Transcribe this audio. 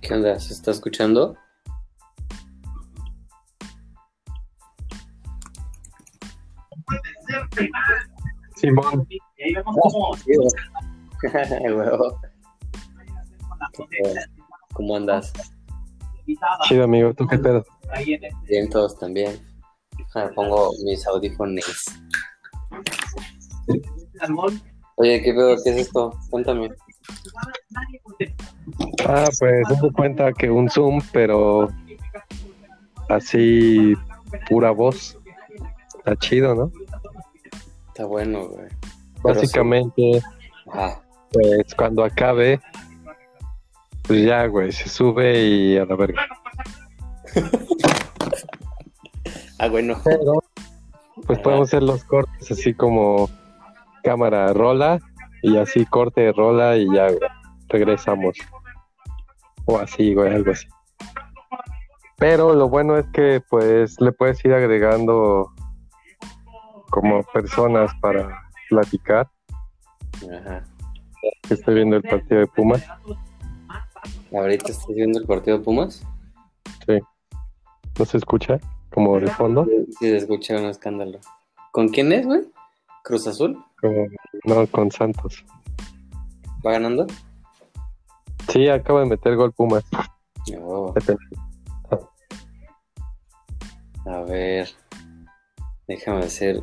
¿Qué onda? ¿Se está escuchando? Simón. ¿Cómo andas? Chido, amigo. ¿Tú qué pedo? Bien, todos también. Ah, pongo mis audífonos Oye, ¿qué pedo? ¿Qué es esto? Cuéntame. Ah, pues me cuenta que un Zoom, pero así pura voz. Está chido, ¿no? Está bueno, güey. Básicamente, pues cuando acabe, pues ya, güey, se sube y a la verga. Ah, bueno. Pero, pues podemos hacer los cortes así como cámara rola y así corte rola y ya, güey, regresamos. O así, güey, algo así. Pero lo bueno es que pues le puedes ir agregando como personas para platicar. Ajá. Estoy viendo el partido de Pumas. ¿Ahorita estás viendo el partido de Pumas? Sí. ¿No se escucha? Como de fondo. Sí, se escucha un escándalo. ¿Con quién es, güey? ¿Cruz Azul? Como- no, con Santos. ¿Va ganando? Sí, acaba de meter gol Pumas. Depende. A ver. Déjame hacer